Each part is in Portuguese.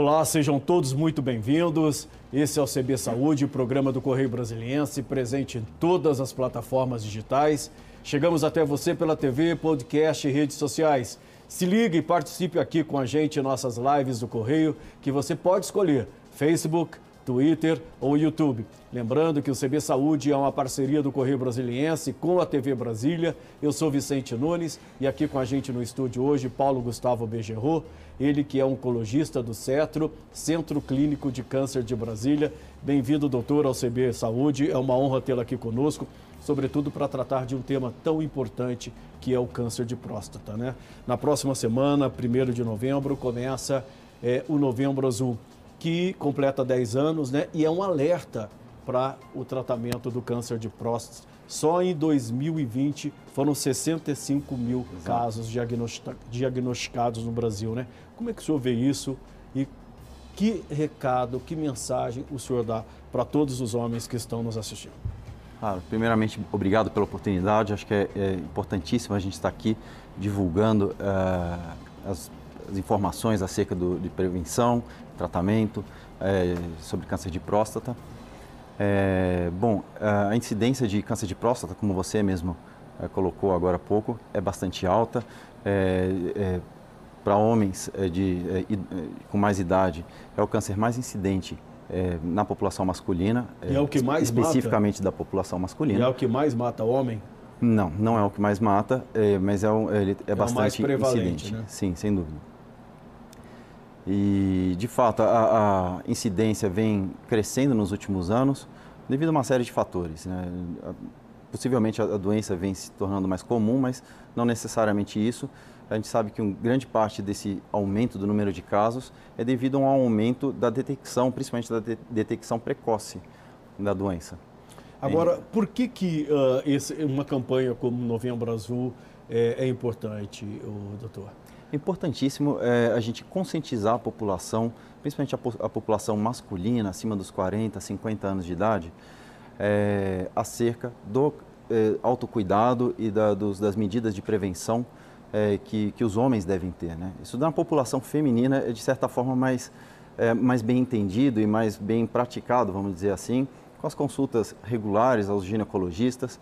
Olá, sejam todos muito bem-vindos. Esse é o CB Saúde, programa do Correio Brasiliense, presente em todas as plataformas digitais. Chegamos até você pela TV, podcast e redes sociais. Se ligue e participe aqui com a gente em nossas lives do Correio, que você pode escolher Facebook, Twitter ou YouTube. Lembrando que o CB Saúde é uma parceria do Correio Brasiliense com a TV Brasília. Eu sou Vicente Nunes e aqui com a gente no estúdio hoje, Paulo Gustavo Bejerro, ele que é oncologista do CETRO, Centro Clínico de Câncer de Brasília. Bem-vindo, doutor, ao CB Saúde. É uma honra tê-lo aqui conosco, sobretudo para tratar de um tema tão importante que é o câncer de próstata. Né? Na próxima semana, 1 de novembro, começa é, o Novembro Azul que completa 10 anos, né? E é um alerta para o tratamento do câncer de próstata. Só em 2020 foram 65 mil Exato. casos diagnosticados no Brasil, né? Como é que o senhor vê isso e que recado, que mensagem o senhor dá para todos os homens que estão nos assistindo? Primeiramente, obrigado pela oportunidade. Acho que é, é importantíssimo a gente estar aqui divulgando uh, as, as, informações acerca do, de prevenção, tratamento é, sobre câncer de próstata. É, bom, a incidência de câncer de próstata, como você mesmo é, colocou agora há pouco, é bastante alta. É, é, para homens é, de, com mais idade, é o câncer mais incidente na população masculina. E é o que mais Especificamente mata? da população masculina. E é o que mais mata homem? Não, não é o que mais mata, mas é, um, é, é bastante incidente. Né? Sim, sem dúvida. E, de fato, a, a, incidência vem crescendo nos últimos anos devido a uma série de fatores. Né? Possivelmente a, doença vem se tornando mais comum, mas não necessariamente isso. A gente sabe que uma grande parte desse aumento do número de casos é devido a um aumento da detecção, principalmente da de detecção precoce da doença. Agora, por que, que uh, esse, uma campanha como Novembro Azul é, é importante, doutor? Importantíssimo é, a gente conscientizar a população, principalmente a, a, população masculina, acima dos 40, 50 anos de idade, é, acerca do é, autocuidado e da, dos, das medidas de prevenção que, que os homens devem ter. Né? Isso na população feminina é, de certa forma, mais, mais bem entendido e mais bem praticado, vamos dizer assim, com as consultas regulares aos ginecologistas.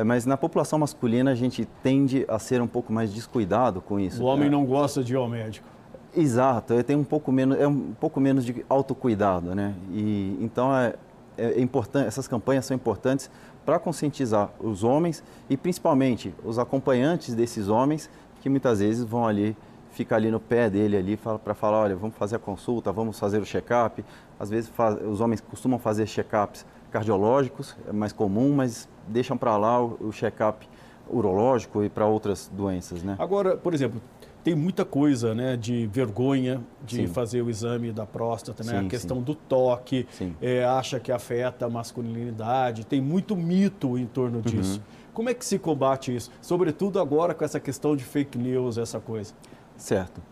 É, mas na população masculina a gente tende a ser um pouco mais descuidado com isso. O homem é. não gosta de ir ao médico. Exato, tem um pouco menos, é um pouco menos de autocuidado, né? E então é, é, é importante, essas campanhas são importantes para conscientizar os homens e principalmente os acompanhantes desses homens que muitas vezes vão ali ficar ali no pé dele ali para falar, olha, vamos fazer a consulta, vamos fazer o check-up. Às vezes faz, os homens costumam fazer check-ups cardiológicos, é mais comum, mas deixam para lá o, o check-up urológico e para outras doenças, né? Agora, por exemplo, tem muita coisa, né, de vergonha de sim. fazer o exame da próstata, né? Sim, a questão sim. do toque, é, acha que afeta a masculinidade, tem muito mito em torno uhum. disso. Como é que se combate isso? Sobretudo agora com essa questão de fake news, essa coisa. Certo.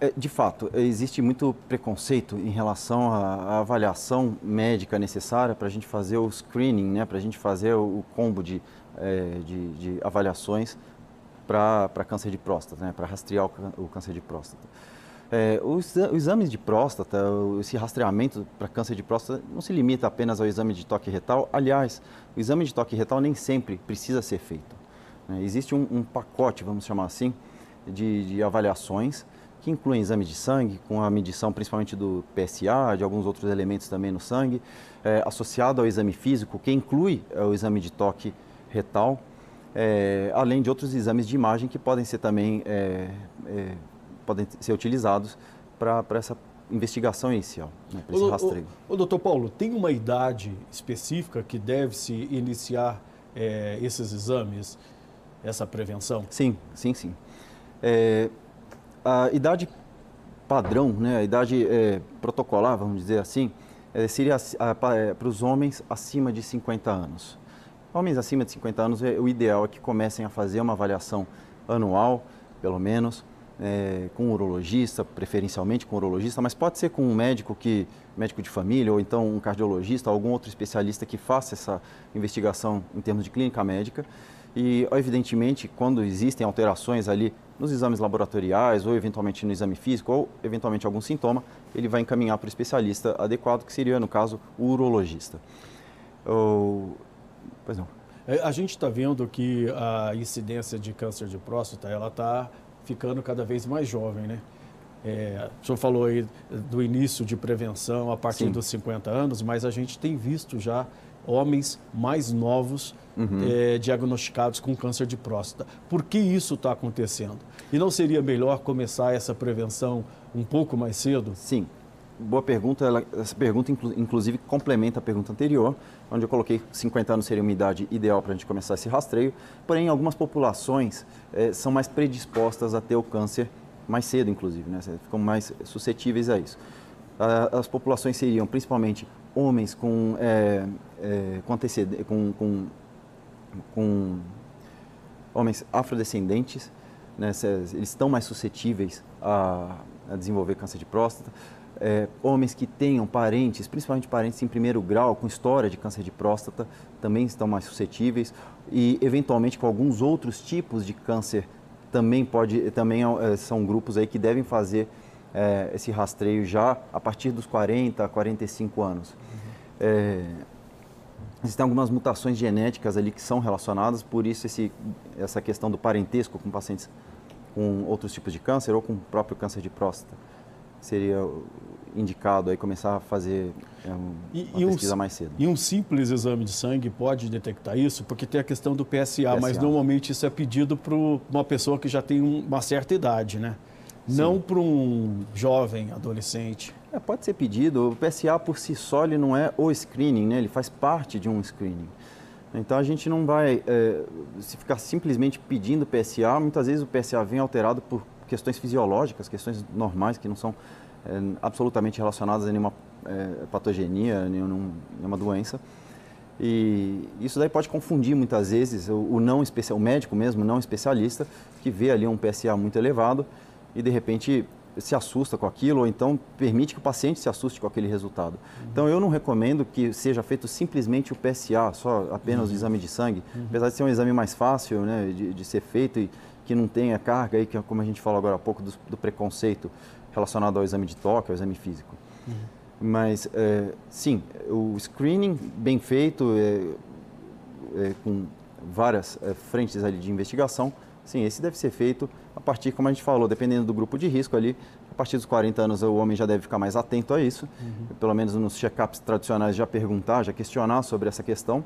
É, de fato, existe muito preconceito em relação à, avaliação médica necessária para a gente fazer o screening, né, para a gente fazer o, combo de, é, de, de, avaliações para câncer de próstata, né, para rastrear o, câncer de próstata. É, os, os, exames de próstata, esse rastreamento para câncer de próstata não se limita apenas ao exame de toque retal. Aliás, o exame de toque retal nem sempre precisa ser feito. Né? Existe um, um pacote, vamos chamar assim, de, de avaliações que incluem exames de sangue, com a medição principalmente do PSA, de alguns outros elementos também no sangue, é, associado ao exame físico, que inclui é, o exame de toque retal, é, além de outros exames de imagem que podem ser também é, é, podem ser utilizados para essa investigação inicial, né, para esse rastreio. Doutor Paulo, tem uma idade específica que deve-se iniciar é, esses exames, essa prevenção? Sim, sim, sim. É, a idade padrão, né, a idade é, protocolar, vamos dizer assim, é, seria é, para os homens acima de 50 anos. Homens acima de 50 anos, é, o ideal é que comecem a fazer uma avaliação anual, pelo menos, é, com um urologista, preferencialmente com um urologista, mas pode ser com um médico que médico de família ou então um cardiologista, algum outro especialista que faça essa investigação em termos de clínica médica. E, evidentemente, quando existem alterações ali nos exames laboratoriais ou eventualmente no exame físico ou eventualmente algum sintoma, ele vai encaminhar para o especialista adequado, que seria, no caso, o urologista. Pois não. É, a gente está vendo que a incidência de câncer de próstata ela está ficando cada vez mais jovem, né? É, o senhor falou aí do início de prevenção a partir Sim. dos 50 anos, mas a gente tem visto já homens mais novos uhum. é, diagnosticados com câncer de próstata. Por que isso está acontecendo? E não seria melhor começar essa prevenção um pouco mais cedo? Sim, boa pergunta. Ela, essa pergunta, inclusive, complementa a pergunta anterior, onde eu coloquei 50 anos seria uma idade ideal para a gente começar esse rastreio. Porém, algumas populações é, são mais predispostas a ter o câncer mais cedo, inclusive, né? ficam mais suscetíveis a isso. As populações seriam principalmente homens com, é, é, com, com, com, com homens afrodescendentes, né? eles estão mais suscetíveis a, a desenvolver câncer de próstata é, homens que tenham parentes, principalmente parentes em primeiro grau, com história de câncer de próstata, também estão mais suscetíveis e, eventualmente, com alguns outros tipos de câncer, também, pode, também é, são grupos aí que devem fazer é, esse rastreio já a partir dos 40, 45 anos. Uhum. Existem algumas mutações genéticas ali que são relacionadas, por isso esse, essa questão do parentesco com pacientes com outros tipos de câncer ou com o próprio câncer de próstata seria indicado aí começar a fazer é, uma e, pesquisa um, mais cedo. E um simples exame de sangue pode detectar isso? Porque tem a questão do PSA, PSA. mas normalmente isso é pedido para uma pessoa que já tem uma certa idade, né? Sim. Não para um jovem, adolescente. É, pode ser pedido. O PSA por si só ele não é o screening, né? Ele faz parte de um screening. Então a gente não vai é, se ficar simplesmente pedindo PSA. Muitas vezes o PSA vem alterado por questões fisiológicas, questões normais que não são é, absolutamente relacionadas a nenhuma é, patogenia, nenhum, nenhuma doença. E isso daí pode confundir muitas vezes o, o não especial, o médico mesmo, não especialista, que vê ali um PSA muito elevado e de repente se assusta com aquilo ou então permite que o paciente se assuste com aquele resultado. Uhum. Então eu não recomendo que seja feito simplesmente o PSA, só apenas uhum. o exame de sangue, uhum. apesar de ser um exame mais fácil né, de, de, ser feito e que não tenha carga aí, que é como a gente falou agora há pouco do, do preconceito relacionado ao exame de toque, ao exame físico. Uhum. Mas, é, sim, o screening bem feito, é, é, com várias é, frentes ali de investigação, sim, esse deve ser feito partir, como a gente falou, dependendo do grupo de risco ali, a partir dos 40 anos o homem já deve ficar mais atento a isso, uhum. pelo menos nos check-ups tradicionais já perguntar, já questionar sobre essa questão.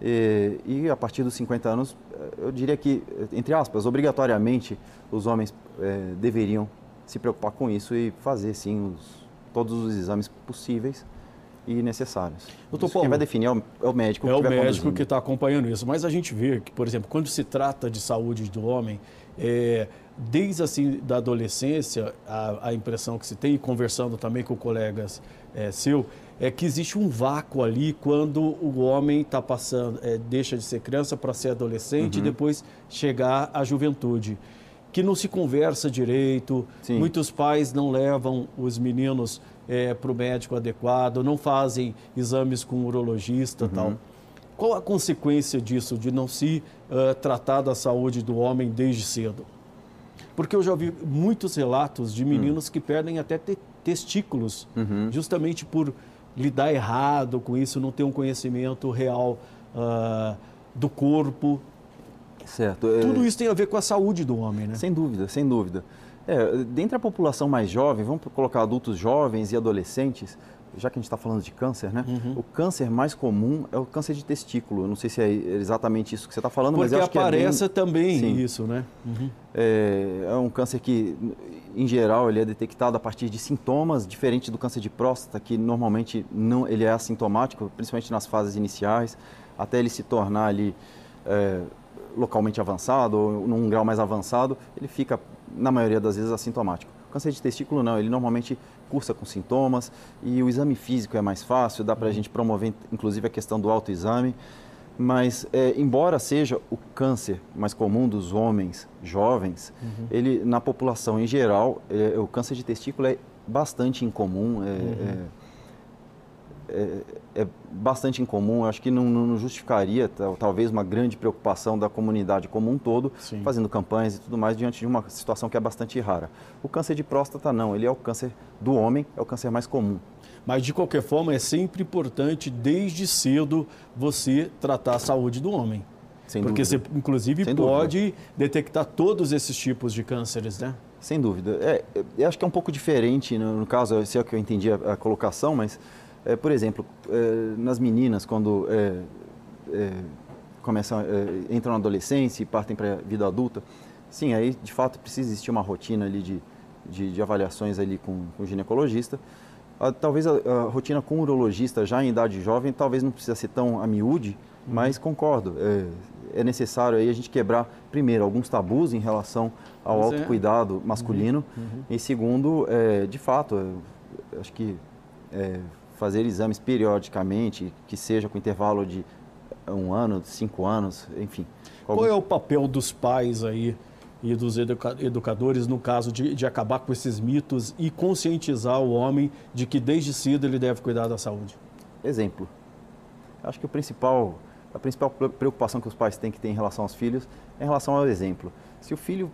E, e, a partir dos 50 anos, eu diria que, entre aspas, obrigatoriamente os homens é, deveriam se preocupar com isso e fazer sim os, todos os exames possíveis e necessários. Doutor Paulo, quem vai definir é o, é o médico. É o médico que está acompanhando isso. Mas a gente vê que, por exemplo, quando se trata de saúde do homem, é, desde assim da adolescência, a, a, impressão que se tem, conversando também com colegas é, seu, é que existe um vácuo ali quando o homem está passando, é, deixa de ser criança para ser adolescente uhum. e depois chegar à juventude que não se conversa direito, Sim. muitos pais não levam os meninos é, para o médico adequado, não fazem exames com o urologista uhum. tal. Qual a consequência disso, de não se uh, tratar da saúde do homem desde cedo? Porque eu já vi muitos relatos de meninos uhum. que perdem até te testículos, uhum. justamente por lidar errado com isso, não ter um conhecimento real uh, do corpo, Certo. Tudo isso tem a ver com a saúde do homem, né? Sem dúvida, sem dúvida. É, dentre a população mais jovem, vamos colocar adultos jovens e adolescentes, já que a gente está falando de câncer, né? Uhum. O câncer mais comum é o câncer de testículo. Eu não sei se é exatamente isso que você está falando, Porque mas eu acho aparece que é bem... também Sim. isso, né? Uhum. É, é, um câncer que, em geral, ele é detectado a partir de sintomas, diferente do câncer de próstata, que normalmente não, ele é assintomático, principalmente nas fases iniciais, até ele se tornar ali... É, localmente avançado ou num grau mais avançado, ele fica, na maioria das vezes, assintomático. O câncer de testículo não, ele normalmente cursa com sintomas e o exame físico é mais fácil, dá para a uhum. gente promover inclusive a questão do autoexame. Mas, é, embora seja o câncer mais comum dos homens jovens, uhum. ele na população em geral, é, o câncer de testículo é bastante incomum. É, uhum. É, é, bastante incomum. Acho que não, não justificaria talvez uma grande preocupação da comunidade como um todo, Sim. fazendo campanhas e tudo mais diante de uma situação que é bastante rara. O câncer de próstata não, ele é o câncer do homem, é o câncer mais comum. Mas, de qualquer forma, é sempre importante, desde cedo, você tratar a saúde do homem. Sem Porque dúvida. você, inclusive, Sem pode dúvida. detectar todos esses tipos de cânceres, né? Sem dúvida. É, eu acho que é um pouco diferente, no, no caso, se é que eu entendi a, a colocação, mas, é, por exemplo, é, nas meninas, quando é, é, começam, é, entram na adolescência e partem para a vida adulta, sim, aí, de fato, precisa existir uma rotina ali de, de, de avaliações ali com, com o ginecologista, a, talvez a, a, rotina com o urologista já em idade jovem talvez não precisa ser tão a miúde, uhum. mas concordo. É, é, necessário aí a gente quebrar, primeiro, alguns tabus em relação ao mas autocuidado é. masculino. Uhum. Uhum. E segundo, de fato, acho que é, fazer exames periodicamente, que seja com intervalo de um ano, cinco anos, enfim. Qual algum... é o papel dos pais aí e dos educa educadores no caso de, de acabar com esses mitos e conscientizar o homem de que desde cedo ele deve cuidar da saúde? Exemplo. Acho que o principal, a principal preocupação que os pais têm que ter em relação aos filhos é em relação ao exemplo. Se o filho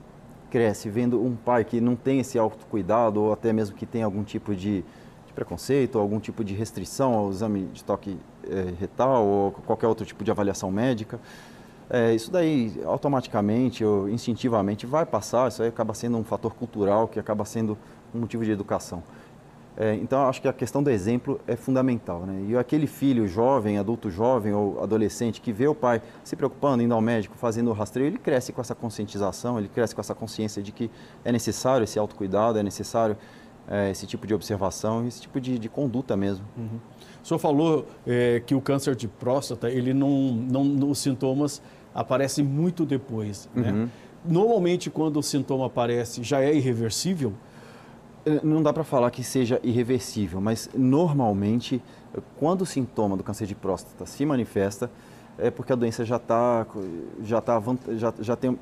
cresce vendo um pai que não tem esse autocuidado ou até mesmo que tem algum tipo de, de preconceito, ou algum tipo de restrição ao exame de toque é, retal ou qualquer outro tipo de avaliação médica, é, isso daí automaticamente ou instintivamente vai passar, isso aí acaba sendo um fator cultural que acaba sendo um motivo de educação. É, então, acho que a questão do exemplo é fundamental. Né? E aquele filho jovem, adulto jovem ou adolescente que vê o pai se preocupando, indo ao médico, fazendo o rastreio, ele cresce com essa conscientização, ele cresce com essa consciência de que é necessário esse autocuidado, é necessário é, esse tipo de observação, esse tipo de, de conduta mesmo. Uhum. O senhor falou é, que o câncer de próstata, ele não, não, os sintomas aparece muito depois. Né? Uhum. Né? Normalmente, quando o sintoma aparece, já é irreversível? É, não dá para falar que seja irreversível, mas normalmente, quando o sintoma do câncer de próstata se manifesta, é porque a doença já está já tá, já, já tem,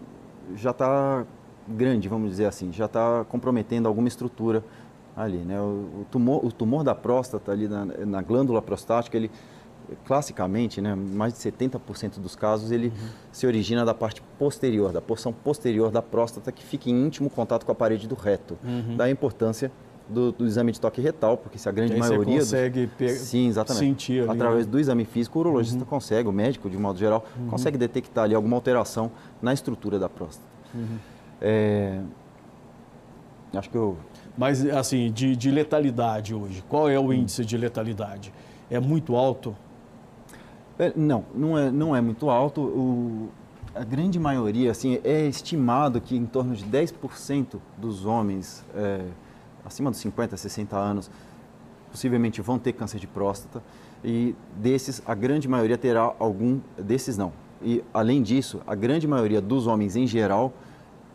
já tá grande, vamos dizer assim, já está comprometendo alguma estrutura ali. Né? O, tumor, o tumor da próstata, ali na, na glândula prostática, ele classicamente, né, mais de 70% dos casos, ele uhum. se origina da parte posterior, da porção posterior da próstata, que fica em íntimo contato com a parede do reto. Uhum. Daí a importância do, do, exame de toque retal, porque se a grande maioria... Você consegue do... Sim, exatamente. sentir ali, Através né? do exame físico, o urologista uhum. consegue, o médico, de modo geral, uhum. consegue detectar ali alguma alteração na estrutura da próstata. Uhum. É... Acho que eu... Mas, assim, de, de letalidade hoje, qual é o hum. índice de letalidade? É muito alto? É, não, não é, não é muito alto. O, a grande maioria, assim, é estimado que em torno de 10% dos homens é, acima dos 50, 60 anos possivelmente vão ter câncer de próstata e desses a grande maioria terá algum desses não. E além disso, a grande maioria dos homens em geral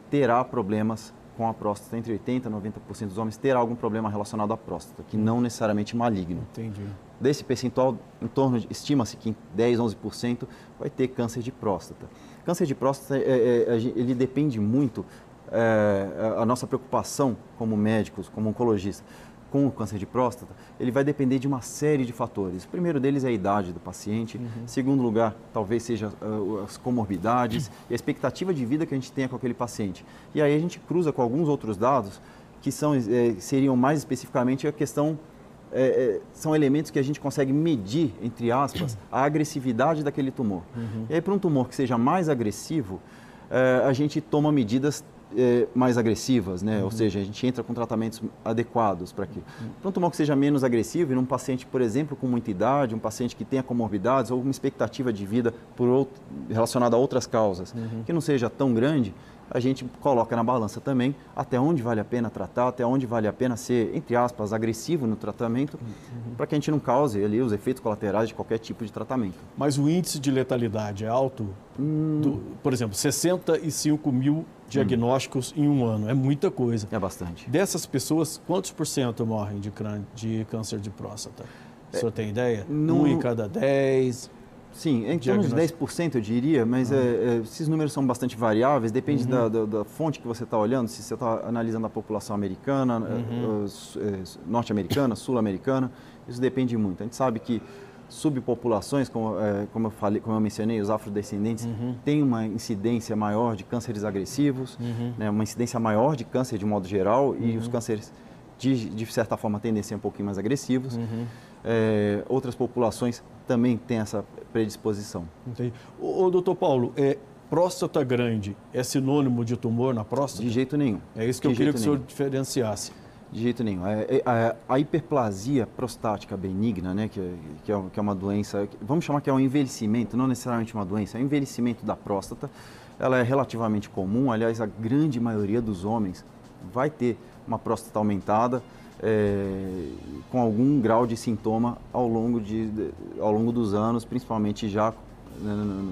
terá problemas com a próstata, entre 80% e 90% dos homens terá algum problema relacionado à próstata, que não necessariamente maligno. Entendi. Desse percentual, em torno de, estima-se que 10, 11% vai ter câncer de próstata. Câncer de próstata, é, é, ele depende muito, é, a nossa preocupação como médicos, como oncologistas, com o câncer de próstata, ele vai depender de uma série de fatores. O primeiro deles é a idade do paciente. Uhum. Segundo lugar, talvez seja uh, as comorbidades uhum. e a expectativa de vida que a gente tenha com aquele paciente. E aí a gente cruza com alguns outros dados que são, é, seriam mais especificamente a questão é, são elementos que a gente consegue medir, entre aspas, a agressividade daquele tumor. Uhum. E aí, para um tumor que seja mais agressivo, a gente toma medidas é, mais agressivas, né? Uhum. Ou seja, a gente entra com tratamentos adequados para que um tumor que seja menos agressivo e num paciente, por exemplo, com muita idade, um paciente que tenha comorbidades ou uma expectativa de vida por outro, relacionada a outras causas, uhum. que não seja tão grande, a gente coloca na balança também até onde vale a pena tratar, até onde vale a pena ser, entre aspas, agressivo no tratamento, uhum. para que a gente não cause ali os efeitos colaterais de qualquer tipo de tratamento. Mas o índice de letalidade é alto? Hum. Do, por exemplo, 65 mil diagnósticos hum. em um ano, é muita coisa. É bastante. Dessas pessoas, quantos por cento morrem de, de câncer de próstata? O senhor tem ideia? No... Um em cada dez? Sim, em torno de 10% eu diria, mas uhum. é, esses números são bastante variáveis, depende uhum. da, da, da, fonte que você está olhando, se você está analisando a população americana, uhum. norte-americana, sul-americana, isso depende muito. A gente sabe que subpopulações, como, é, como, eu, falei, como eu mencionei, os afrodescendentes, uhum. têm uma incidência maior de cânceres agressivos, uhum. né, uma incidência maior de câncer de modo geral, e os cânceres, de, de certa forma, tendem a ser um pouquinho mais agressivos. É, outras populações também têm essa predisposição. Entendi. Ô, ô doutor Paulo, é, próstata grande é sinônimo de tumor na próstata? De jeito nenhum. É isso que de eu queria que o senhor diferenciasse. De jeito nenhum. A, é, é, a, a, hiperplasia prostática benigna, né, que, é, que, é, que é uma doença, vamos chamar que é um envelhecimento, não necessariamente uma doença, é um envelhecimento da próstata. Ela é relativamente comum, aliás, a grande maioria dos homens vai ter uma próstata aumentada é, com algum grau de sintoma ao longo, de, ao longo dos anos, principalmente já na,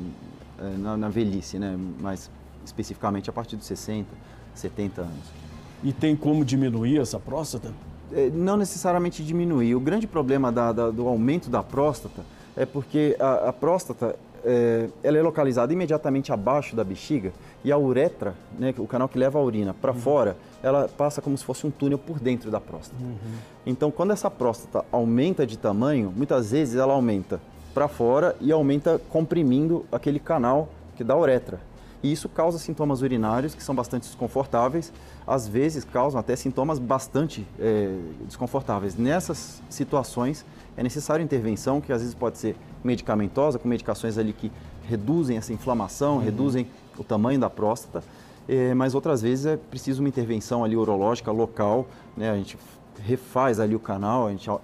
na, na velhice, né, mas especificamente a partir dos 60, 70 anos. E tem como diminuir essa próstata? É, não necessariamente diminuir. O grande problema da, da, do aumento da próstata é porque a, a próstata é, ela é localizada imediatamente abaixo da bexiga e a uretra, né, o canal que leva a urina para uhum. fora, ela passa como se fosse um túnel por dentro da próstata. Uhum. Então, quando essa próstata aumenta de tamanho, muitas vezes ela aumenta para fora e aumenta comprimindo aquele canal que dá a uretra. E isso causa sintomas urinários que são bastante desconfortáveis, às vezes causam até sintomas bastante é, desconfortáveis. Nessas situações é necessária intervenção que às vezes pode ser medicamentosa, com medicações ali que reduzem essa inflamação, uhum. reduzem o tamanho da próstata, é, mas outras vezes é preciso uma intervenção ali urológica local, né? A gente refaz ali o canal, a gente, a,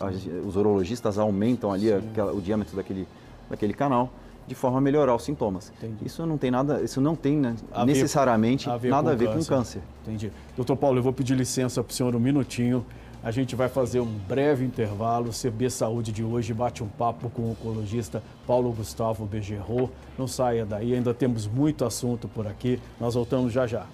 os urologistas aumentam ali aquela, o diâmetro daquele, daquele canal de forma a melhorar os sintomas. Entendi. Isso não tem nada, isso não tem né, a necessariamente a nada a ver câncer. com câncer. Entendi. Doutor Paulo, eu vou pedir licença para o senhor um minutinho. A gente vai fazer um breve intervalo. O CB Saúde de hoje bate um papo com o oncologista Paulo Gustavo Begerro. Não saia daí, ainda temos muito assunto por aqui. Nós voltamos já já.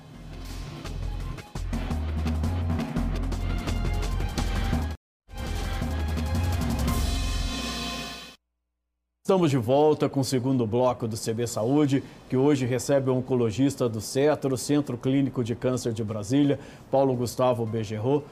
Estamos de volta com o segundo bloco do CB Saúde, que hoje recebe o oncologista do CETRO, Centro Clínico de Câncer de Brasília, Paulo Gustavo Begerro.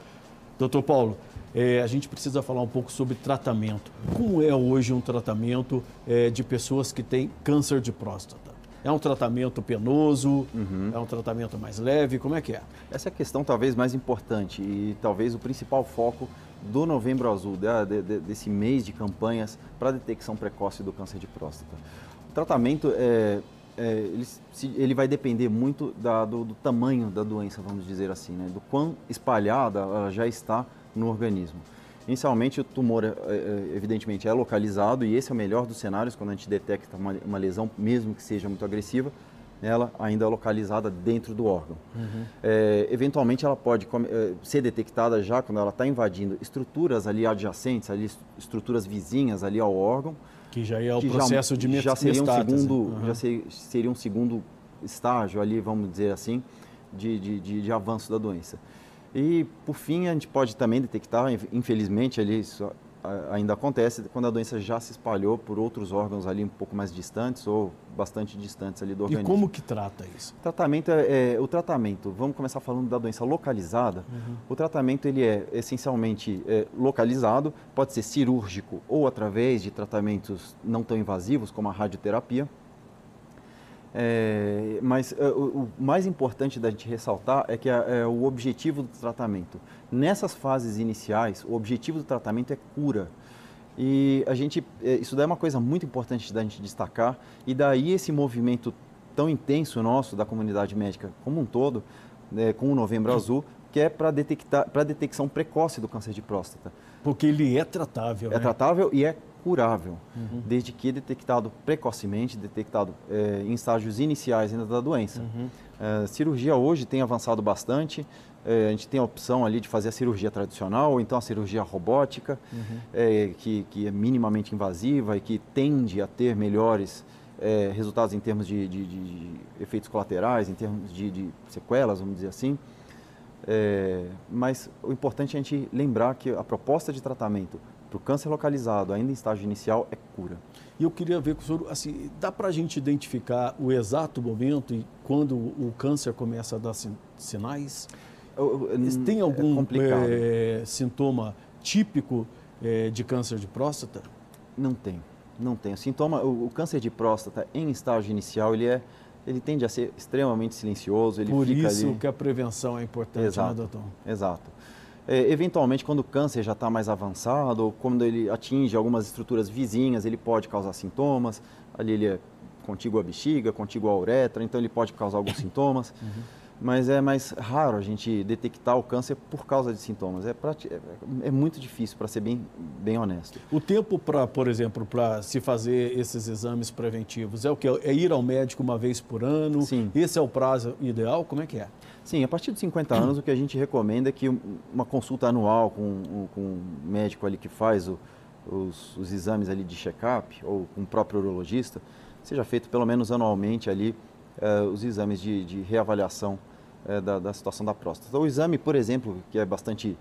Doutor Paulo, é, a gente precisa falar um pouco sobre tratamento. Como é hoje um tratamento é, de pessoas que têm câncer de próstata? É um tratamento penoso? Uhum. É um tratamento mais leve? Como é que é? Essa é a questão talvez mais importante e talvez o principal foco do Novembro Azul, de, de, desse mês de campanhas para detecção precoce do câncer de próstata. O tratamento é, é, ele, ele, vai depender muito da, do, do, tamanho da doença, vamos dizer assim, né? do quão espalhada ela já está no organismo. Inicialmente, o tumor, é, é, evidentemente, é localizado e esse é o melhor dos cenários quando a gente detecta uma, uma lesão, mesmo que seja muito agressiva, ela ainda localizada dentro do órgão. Uhum. É, eventualmente ela pode é, ser detectada já quando ela está invadindo estruturas ali adjacentes, ali estruturas vizinhas ali ao órgão. Que já é o processo já, de já seria um segundo, uhum. já ser, seria um segundo estágio ali, vamos dizer assim, de, de, de, de avanço da doença. E por fim a gente pode também detectar, infelizmente ali ainda acontece quando a doença já se espalhou por outros órgãos ali um pouco mais distantes ou bastante distantes ali do organismo. E como que trata isso? O tratamento é, é o tratamento. Vamos começar falando da doença localizada. Uhum. O tratamento ele é essencialmente é, localizado, pode ser cirúrgico ou através de tratamentos não tão invasivos como a radioterapia. É, mas é, o, o, mais importante da gente ressaltar é que é, o objetivo do tratamento. Nessas fases iniciais, o objetivo do tratamento é cura. E a gente, é, isso daí é uma coisa muito importante da gente destacar, e daí esse movimento tão intenso nosso da comunidade médica como um todo, né, com o Novembro Azul, que é para detectar para detecção precoce do câncer de próstata. Porque ele é tratável. É né? tratável e é curável, uhum. desde que detectado precocemente, detectado é, em estágios iniciais ainda da doença. Uhum. É, cirurgia hoje tem avançado bastante, é, a gente tem a opção ali de fazer a cirurgia tradicional ou então a cirurgia robótica, uhum. que, que, é minimamente invasiva e que tende a ter melhores resultados em termos de, de, de, efeitos colaterais, em termos de, de sequelas, vamos dizer assim. É, mas o importante é a gente lembrar que a proposta de tratamento para o câncer localizado, ainda em estágio inicial, é cura. E eu queria ver com o senhor, assim, dá para a gente identificar o exato momento e quando o câncer começa a dar sinais? Tem algum é, sintoma típico é, de câncer de próstata? Não tem, não tem. O sintoma, o, o, câncer de próstata em estágio inicial, ele é, ele tende a ser extremamente silencioso. Ele Por isso ali... que a prevenção é importante, né, exato, né, doutor? Exato. É, eventualmente, quando o câncer já está mais avançado, ou quando ele atinge algumas estruturas vizinhas, ele pode causar sintomas. Ali ele é contíguo à bexiga, contíguo à uretra, então ele pode causar alguns sintomas. Uhum mas é mais raro a gente detectar o câncer por causa de sintomas. É, é, é muito difícil, para ser bem, bem honesto. O tempo para, por exemplo, para se fazer esses exames preventivos é o que? É ir ao médico uma vez por ano? Sim. Esse é o prazo ideal? Como é que é? Sim, a partir de 50 anos o que a gente recomenda é que uma consulta anual com, com um médico ali que faz o, os, os exames ali de check-up ou com o próprio urologista seja feito pelo menos anualmente ali uh, os exames de, de reavaliação é, da, da, situação da próstata. O exame, por exemplo, que é bastante,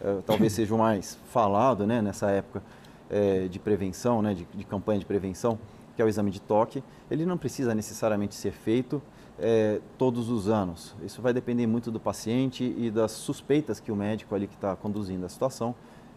é, talvez seja o mais falado né, nessa época é, de prevenção, né, de, de, campanha de prevenção, que é o exame de toque, ele não precisa necessariamente ser feito é, todos os anos. Isso vai depender muito do paciente e das suspeitas que o médico ali que está conduzindo a situação,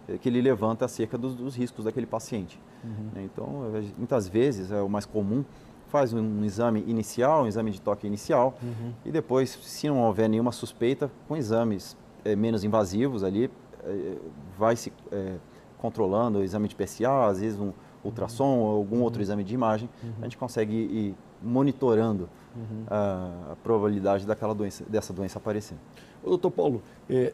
é, que ele levanta acerca dos, dos riscos daquele paciente. Uhum. Então, é, muitas vezes, é o mais comum, faz um exame inicial, um exame de toque inicial, uhum. e depois, se não houver nenhuma suspeita, com exames é, menos invasivos ali, é, vai se é, controlando o exame de PSA, às vezes um ultrassom uhum. ou algum uhum. outro exame de imagem, uhum. a gente consegue ir monitorando uhum. a, a, probabilidade daquela doença, dessa doença aparecer. doutor Paulo,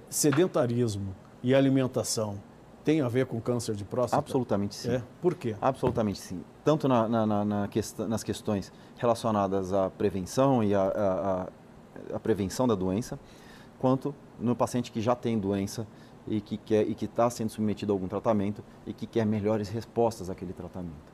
sedentarismo e alimentação tem a ver com câncer de próstata? Absolutamente sim. É? Por quê? Absolutamente sim. Tanto na, na, na, quest nas questões relacionadas à prevenção e à, prevenção da doença, quanto no paciente que já tem doença e que quer e que está sendo submetido a algum tratamento e que quer melhores respostas àquele tratamento.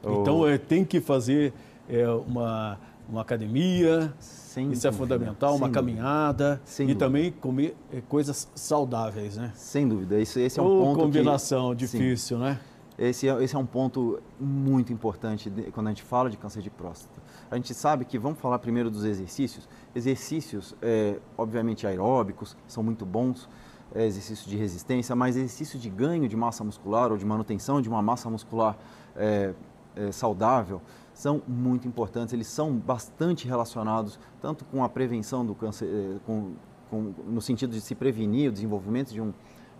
Então o... é, tem que fazer é, uma uma academia, sem isso é dúvida, é fundamental, uma dúvida. caminhada sem e dúvida. também comer eh, coisas saudáveis, né? Sem dúvida, esse, esse é um Ou ponto combinação que, difícil, sim, né? Esse é, esse é um ponto muito importante de, quando a gente fala de câncer de próstata. A gente sabe que, vamos falar primeiro dos exercícios. Exercícios, é, obviamente, aeróbicos, são muito bons, é, exercícios de resistência, mas exercício de ganho de massa muscular ou de manutenção de uma massa muscular é, é saudável, são muito importantes, eles são bastante relacionados tanto com a prevenção do câncer, eh, com, com, no sentido de se prevenir o desenvolvimento de um,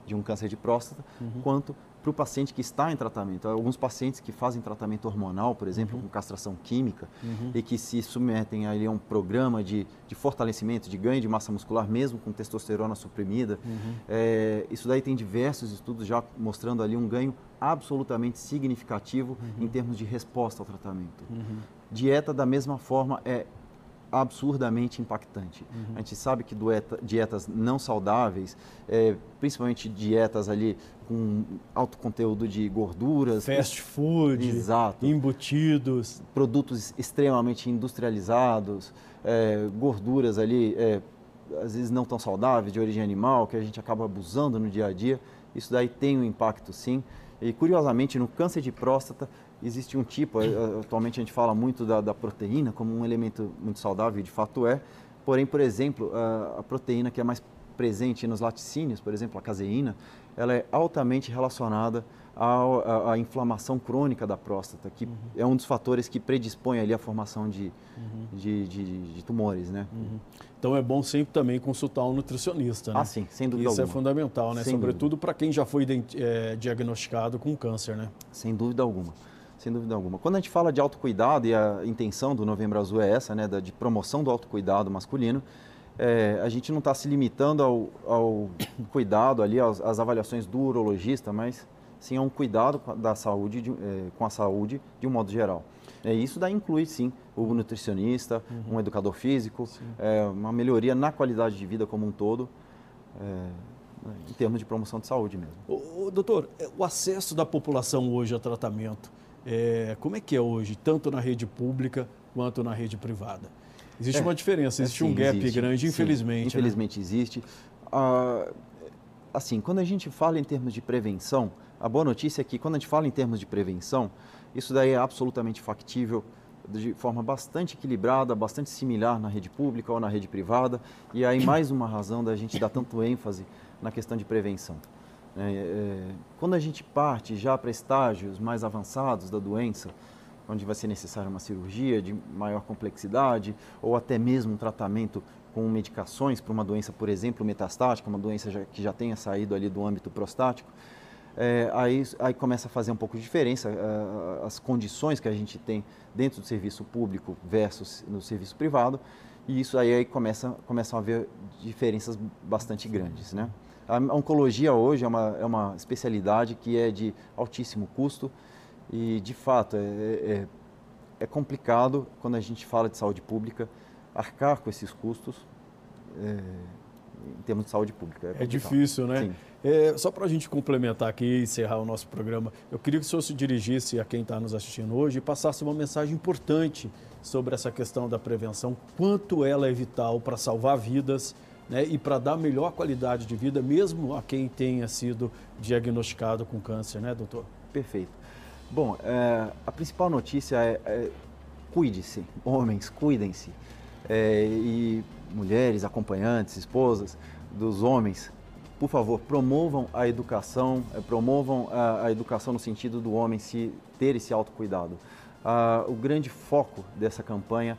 de um câncer de próstata, uhum. quanto para o paciente que está em tratamento. Alguns pacientes que fazem tratamento hormonal, por exemplo, uhum. com castração química, uhum. e que se submetem a um programa de, de fortalecimento, de ganho de massa muscular, mesmo com testosterona suprimida. Uhum. É, isso daí tem diversos estudos já mostrando ali um ganho absolutamente significativo uhum. em termos de resposta ao tratamento. Uhum. Dieta, da mesma forma, é absurdamente impactante. Uhum. A gente sabe que dietas não saudáveis, é, principalmente dietas ali com alto conteúdo de gorduras, fast food, exato, embutidos, produtos extremamente industrializados, é, gorduras ali é, às vezes não tão saudáveis, de origem animal, que a gente acaba abusando no dia a dia. Isso daí tem um impacto, sim. E curiosamente, no câncer de próstata, existe um tipo, eh, atualmente a gente fala muito da, da proteína como um elemento muito saudável, de fato é. Porém, por exemplo, a, a proteína que é mais presente nos laticínios, por exemplo, a caseína, ela é altamente relacionada à, à, inflamação crônica da próstata, que uhum. é um dos fatores que predispõe ali a formação de, uhum. de, de, de, tumores, né? Uhum. Então é bom sempre também consultar um nutricionista, né? Ah, sim, sem dúvida Isso alguma. é fundamental, né? Sem Sobretudo para quem já foi é, diagnosticado com câncer, né? Sem dúvida alguma. Sem dúvida alguma. Quando a gente fala de autocuidado, e a intenção do Novembro Azul é essa, né, de promoção do autocuidado masculino, é, a gente não está se limitando ao, ao cuidado ali, às, às, avaliações do urologista, mas sim a um cuidado da saúde, de, é, com a saúde de um modo geral. É, isso daí inclui, sim, o nutricionista, uhum. um educador físico, é, uma melhoria na qualidade de vida como um todo, é, em termos de promoção de saúde mesmo. O, o, doutor, é, o acesso da população hoje a tratamento, é, como é que é hoje, tanto na rede pública quanto na rede privada? Existe é, uma diferença, existe um gap existe, grande, infelizmente. Sim, infelizmente né? existe. A, assim, quando a gente fala em termos de prevenção, a boa notícia é que quando a gente fala em termos de prevenção, isso daí é absolutamente factível de forma bastante equilibrada, bastante similar na rede pública ou na rede privada. E aí mais uma razão da gente dar tanto ênfase na questão de prevenção. É, é, quando a gente parte já para estágios mais avançados da doença, onde vai ser necessária uma cirurgia de maior complexidade ou até mesmo um tratamento com medicações para uma doença, por exemplo, metastática, uma doença já, que já tenha saído ali do âmbito prostático, é, aí, aí começa a fazer um pouco de diferença uh, as condições que a gente tem dentro do serviço público versus no serviço privado, e isso aí, aí começa, começam a haver diferenças bastante grandes. Né? A oncologia hoje é uma, é uma especialidade que é de altíssimo custo e, de fato, é, é, é complicado quando a gente fala de saúde pública arcar com esses custos é, em termos de saúde pública. É, é difícil, né? É, só para a gente complementar aqui e encerrar o nosso programa, eu queria que o senhor se dirigisse a quem está nos assistindo hoje e passasse uma mensagem importante sobre essa questão da prevenção, quanto ela é vital para salvar vidas né, e para dar melhor qualidade de vida, mesmo a quem tenha sido diagnosticado com câncer, né, doutor? Perfeito. Bom, é, a principal notícia é, é cuide-se, homens, cuidem-se é, e mulheres, acompanhantes, esposas dos homens, por favor, promovam a educação, é, promovam a, a educação no sentido do homem se ter esse autocuidado. Ah, o grande foco dessa campanha, é,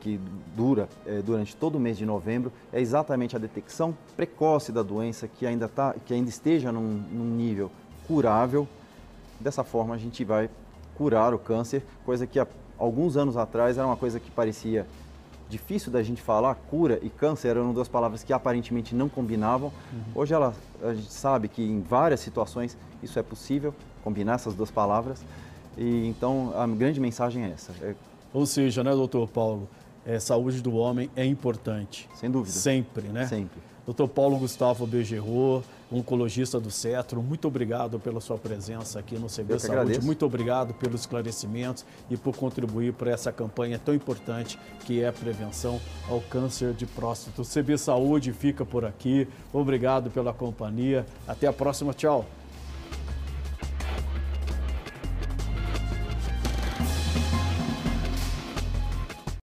que dura é, durante todo o mês de novembro, é exatamente a detecção precoce da doença que ainda, tá, que ainda esteja num, num nível curável. Dessa forma, a gente vai curar o câncer, coisa que há alguns anos atrás era uma coisa que parecia difícil da gente falar, cura e câncer eram duas palavras que aparentemente não combinavam. Uhum. Hoje ela, a gente sabe que em várias situações isso é possível, combinar essas duas palavras. E então a grande mensagem é essa. É... Ou seja, né, doutor Paulo, é, saúde do homem é importante. Sem dúvida. Sempre, né? Sempre. Doutor Paulo Gustavo Begerro, oncologista do Cetro, muito obrigado pela sua presença aqui no CB Saúde. Agradeço. Muito obrigado pelos esclarecimentos e por contribuir para essa campanha tão importante que é a prevenção ao câncer de próstata. O CB Saúde fica por aqui. Obrigado pela companhia. Até a próxima. Tchau.